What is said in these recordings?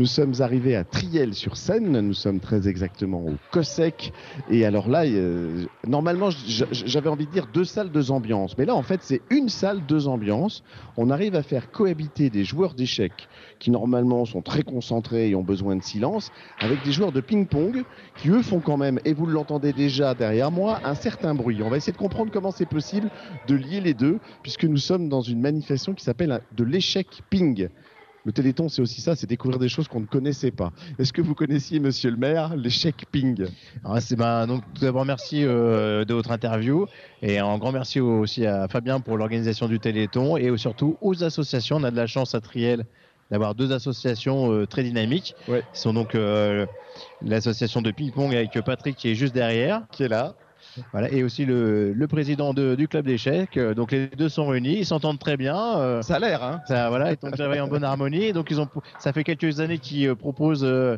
Nous sommes arrivés à Triel-sur-Seine, nous sommes très exactement au COSEC. Et alors là, euh, normalement, j'avais envie de dire deux salles, deux ambiances. Mais là, en fait, c'est une salle, deux ambiances. On arrive à faire cohabiter des joueurs d'échecs qui normalement sont très concentrés et ont besoin de silence, avec des joueurs de ping-pong qui eux font quand même, et vous l'entendez déjà derrière moi, un certain bruit. On va essayer de comprendre comment c'est possible de lier les deux, puisque nous sommes dans une manifestation qui s'appelle de l'échec ping. Le Téléthon, c'est aussi ça, c'est découvrir des choses qu'on ne connaissait pas. Est-ce que vous connaissiez, monsieur le maire, l'échec ping? Alors, c'est ben, donc tout d'abord merci euh, de votre interview et un grand merci aussi à Fabien pour l'organisation du Téléthon et surtout aux associations. On a de la chance à Triel d'avoir deux associations euh, très dynamiques. Ouais. Qui sont donc euh, l'association de ping-pong avec Patrick qui est juste derrière. Qui est là Voilà, et aussi le, le président de- du club d'échecs. Euh, Donc les deux sont réunis, ils s'entendent très bien. euh, Ça a l'air, hein ça, voilà, ils travaillent en bonne harmonie. Donc ils ont, ça fait quelques années qu'ils euh, proposent euh,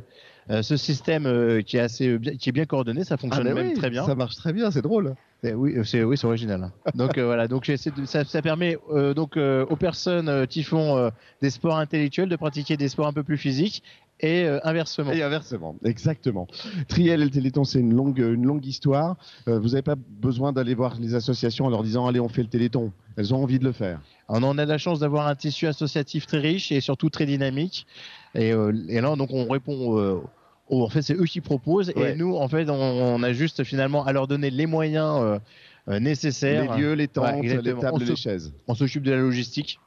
ce système euh, qui est assez bien, qui est bien coordonné. Ça fonctionne Ah, mais même oui, très bien. Ça marche très bien, c'est drôle. Eh Oui, c'est oui, original. hein. Donc voilà, donc de- ça, ça permet donc aux personnes qui font des sports intellectuels de pratiquer des sports un peu plus physiques et euh, inversement. Et inversement, exactement. Triel et le Téléthon, c'est une longue, une longue histoire. Euh, vous n'avez pas besoin d'aller voir les associations en leur disant allez, on fait le Téléthon. Elles ont envie de le faire. On en a la chance d'avoir un tissu associatif très riche et surtout très dynamique. Et, euh, et là, donc, on répond. euh, en fait, c'est eux qui proposent Ouais. et nous, en fait, on, on a juste finalement à leur donner les moyens nécessaires. Les lieux, les Ouais, les tables, On les se- chaises. On s'occupe de la logistique,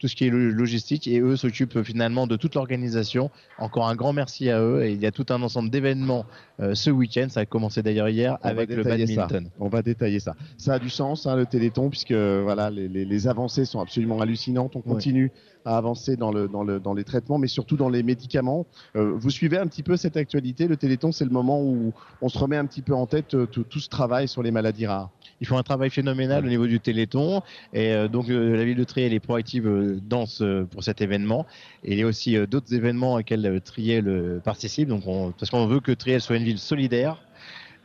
tout ce qui est lo- logistique, et eux s'occupent euh, finalement de toute l'organisation. Encore un grand merci à eux. Et il y a tout un ensemble d'événements euh, ce week-end. Ça a commencé d'ailleurs hier On avec le ça. badminton. On va détailler ça. Ça a du sens, hein, le Téléthon, puisque voilà, les, les- les avancées sont absolument hallucinantes. On continue à avancer dans, le, dans, le, dans les traitements, mais surtout dans les médicaments. Euh, vous suivez un petit peu cette actualité. Le Téléthon, c'est le moment où on se remet un petit peu en tête tout, tout ce travail sur les maladies rares. Ils font un travail phénoménal au niveau du Téléthon. Et euh, donc, la ville de Triel est proactive dans ce- pour cet événement. Et il y a aussi euh, d'autres événements auxquels euh, Triel euh, participe. Donc, on- parce qu'on veut que Triel soit une ville solidaire.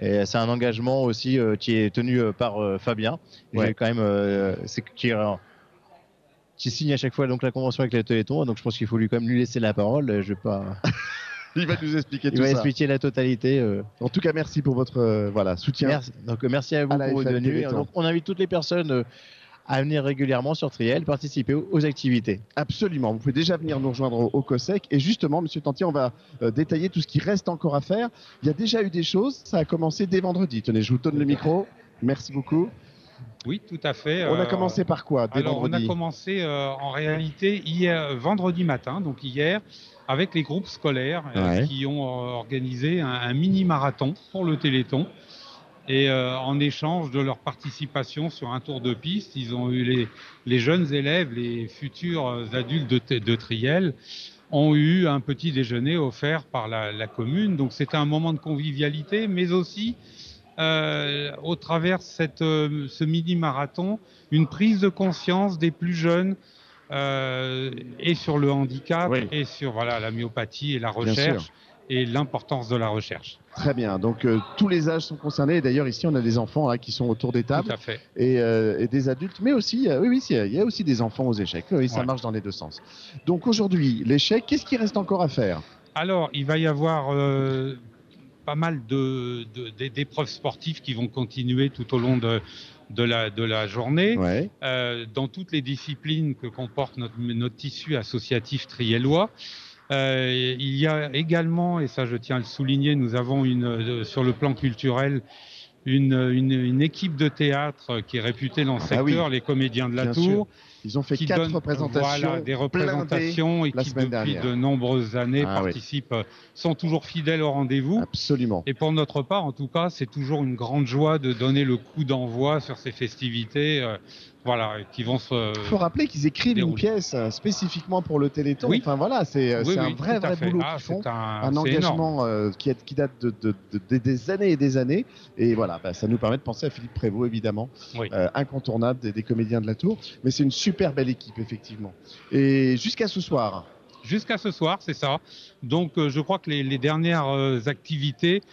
C'est un engagement aussi euh, qui est tenu euh, par euh, Fabien. Ouais. quand même, euh, c'est qui, euh, qui signe à chaque fois donc la convention avec le Téléthon. Donc, je pense qu'il faut lui quand même lui laisser la parole. Euh, Je vais pas. Il va nous expliquer Il tout va ça. expliquer la totalité. euh. En tout cas, merci pour votre euh, voilà, soutien. Merci. Donc, euh, merci à vous À pour votre venue. Donc, on invite toutes les personnes euh, à venir régulièrement sur Triel, participer aux, aux activités. Absolument. Vous pouvez déjà venir nous rejoindre au, au COSEC. Et justement, Monsieur Tantier, on va euh, détailler tout ce qui reste encore à faire. Il y a déjà eu des choses. Ça a commencé dès vendredi. Tenez, je vous donne le micro. Merci beaucoup. Oui, tout à fait. On a Euh, commencé par quoi dès Alors, on a vendredi commencé euh, en réalité hier, vendredi matin, donc hier, avec les groupes scolaires euh, qui ont organisé un, un mini-marathon pour le Téléthon. Et euh, en échange de leur participation sur un tour de piste, ils ont eu les, les jeunes élèves, les futurs adultes de, de Triel, ont eu un petit déjeuner offert par la, la commune. Donc c'était un moment de convivialité, mais aussi euh, au travers de cette, euh, ce mini-marathon, une prise de conscience des plus jeunes euh, et sur le handicap Oui. et sur voilà, la myopathie et la recherche. Et l'importance de la recherche. Très bien. Donc euh, tous les âges sont concernés. D'ailleurs, ici, on a des enfants là, qui sont autour des Tout tables à fait. et, euh, et des adultes, mais aussi, euh, oui, oui, il y a aussi des enfants aux échecs. Oui, ça Ouais. marche dans les deux sens. Donc aujourd'hui, l'échec, qu'est-ce qui reste encore à faire? Alors, il va y avoir euh, pas mal de, de- d'épreuves sportives qui vont continuer tout au long de, de, la, de la journée. Ouais. euh, dans toutes les disciplines que comporte notre, notre tissu associatif triellois. Euh, il y a également, et ça je tiens à le souligner, nous avons une, euh, sur le plan culturel une, une, une équipe de théâtre qui est réputée dans le Ah oui. secteur, les comédiens de la Tour, sûr. Ils ont fait qui quatre donnent représentations. voilà, des représentations et qui depuis dernière. de nombreuses années Ah participent, euh, sont toujours fidèles au rendez-vous. Absolument. Et pour notre part, en tout cas, c'est toujours une grande joie de donner le coup d'envoi sur ces festivités, euh, voilà, qui vont se. Il faut rappeler qu'ils écrivent une pièce euh, spécifiquement pour le Téléthon. Oui. Enfin voilà, c'est euh, Oui, un vrai vrai fait. boulot Ah, qu'ils font. un, engagement euh, qui, est- qui date de, de- de- de- des années et des années. Et voilà, bah, ça nous permet de penser à Philippe Prévost, évidemment, euh, incontournable des, des comédiens de la Tour. Mais c'est une super belle équipe, effectivement. Et jusqu'à ce soir, Jusqu'à ce soir, c'est ça. Donc, euh, je crois que les, les dernières activités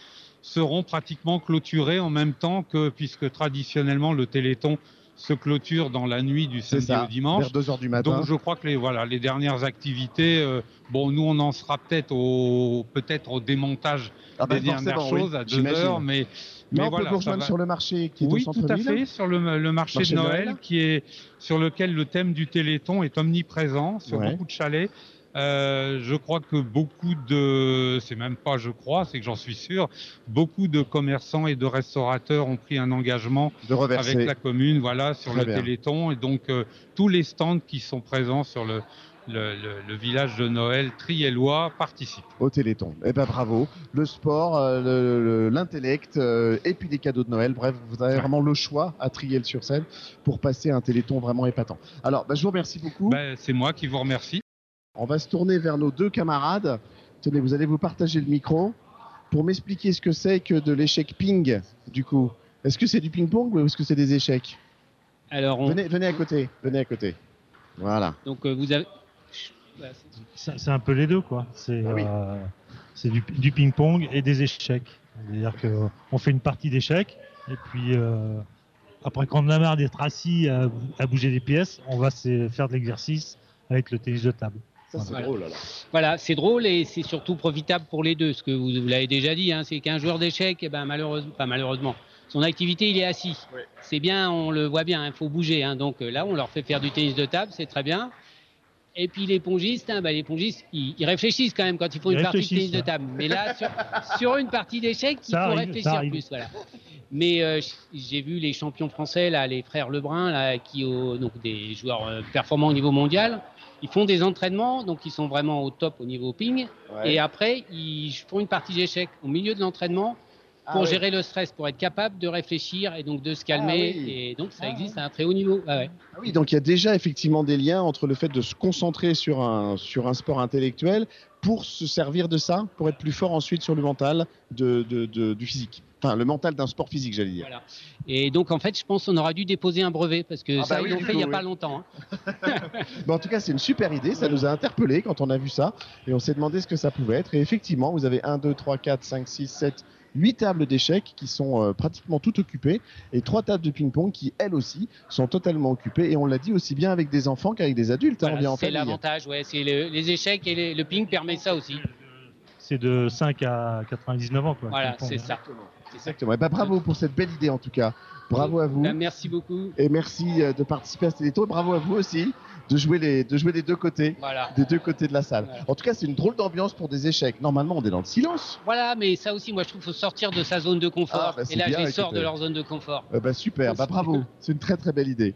seront pratiquement clôturées en même temps que, puisque traditionnellement, le Téléthon se clôture dans la nuit du samedi ça, au dimanche. vers 2h du matin. Donc je crois que les voilà les dernières activités, euh, bon nous on en sera peut-être au peut-être au démontage Ah bah, des dernières forcément, oui, choses à deux j'imagine. heures, mais Mais mais on voilà, peut vous rejoindre va. sur le marché qui est oui, au tout à centre-ville. fait, sur le, le marché, Marché de de Noël, Noël. qui est sur lequel le thème du Téléthon est omniprésent sur Ouais. beaucoup de chalets. Euh, je crois que beaucoup de, c'est même pas je crois, c'est que j'en suis sûr, beaucoup de commerçants et de restaurateurs ont pris un engagement de avec la commune, voilà, sur Très le bien. Téléthon, et donc euh, tous les stands qui sont présents sur le, le, le- le village de Noël triellois participent. au Téléthon. Eh ben bravo. Le sport, euh, le- le- l'intellect euh, et puis des cadeaux de Noël. Bref, vous avez vraiment le choix à trier sur scène pour passer un Téléthon vraiment épatant. Alors, bah, je vous remercie beaucoup. Ben, c'est moi qui vous remercie. On va se tourner vers nos deux camarades. Tenez, vous allez vous partager le micro pour m'expliquer ce que c'est que de l'échec ping, du coup. Est-ce que c'est du ping-pong ou est-ce que c'est des échecs Alors, on- venez, venez à côté, venez à côté. Voilà. donc euh, vous avez. C'est un peu les deux, quoi. C'est Ah oui. euh, c'est du, du ping-pong et des échecs. C'est-à-dire qu'on fait une partie d'échecs et puis euh, après qu'on en a marre d'être assis à, à bouger des pièces, on va se faire de l'exercice avec le tennis de table. Ça, c'est Voilà. drôle, alors. Voilà, c'est drôle et c'est surtout profitable pour les deux. Ce que vous, vous l'avez déjà dit, hein, c'est qu'un joueur d'échecs, eh ben, malheureusement, pas malheureusement, son activité, il est assis. C'est bien, on le voit bien, il faut bouger. hein. donc euh, là, on leur fait faire du tennis de table, c'est très bien. Et puis les pongistes, hein, bah, les pongistes, ils, ils réfléchissent quand même quand ils font Ils une partie de tennis de table. Mais là, sur, sur une partie d'échecs, il faut arrive, réfléchir plus. Voilà. Mais euh, j'ai vu les champions français, là, les frères Lebrun, là, qui au, donc des joueurs euh, performants au niveau mondial. Ils font des entraînements, donc ils sont vraiment au top au niveau ping. Ouais. Et après, ils font une partie d'échecs au milieu de l'entraînement pour Ah ouais. gérer le stress, pour être capable de réfléchir et donc de se calmer. Ah oui. Et donc, ça Ah existe à un très haut niveau. Ouais. Oui, donc il y a déjà effectivement des liens entre le fait de se concentrer sur un, sur un sport intellectuel pour se servir de ça, pour être plus fort ensuite sur le mental de, de- de- du physique. Enfin, le mental d'un sport physique, j'allais dire. Voilà. Et donc, en fait, je pense qu'on aura dû déposer un brevet parce que Ah ça, bah oui, ils l'ont fait il n'y a oui. pas longtemps. hein. Mais en tout cas, c'est une super idée. Ça nous a interpellés quand on a vu ça. Et on s'est demandé ce que ça pouvait être. Et effectivement, vous avez 1, 2, 3, 4, 5, 6, 7, 8 tables d'échecs qui sont euh, pratiquement toutes occupées. Et trois tables de ping-pong qui, elles aussi, sont totalement occupées. Et on l'a dit aussi bien avec des enfants qu'avec des adultes. hein, Voilà, on vient en c'est l'avantage. Ouais, c'est le- les échecs et les- le ping permet ça aussi. C'est de 5 à 99 ans, quoi. Voilà, c'est ça. Exactement. Et bah, bravo pour cette belle idée en tout cas. Bravo à vous. Ben, merci beaucoup. Et merci euh, de participer à ce téléthon. Et bravo à vous aussi de jouer les, de jouer des deux côtés. Voilà. Des deux côtés de la salle. Voilà. En tout cas, c'est une drôle d'ambiance pour des échecs. Normalement, on est dans le silence. Voilà, mais ça aussi, moi, je trouve qu'il faut sortir de sa zone de confort. Ah, bah, et là, je les sors de leur zone de confort. Euh, bah, super, bah, bravo. C'est une très très belle idée.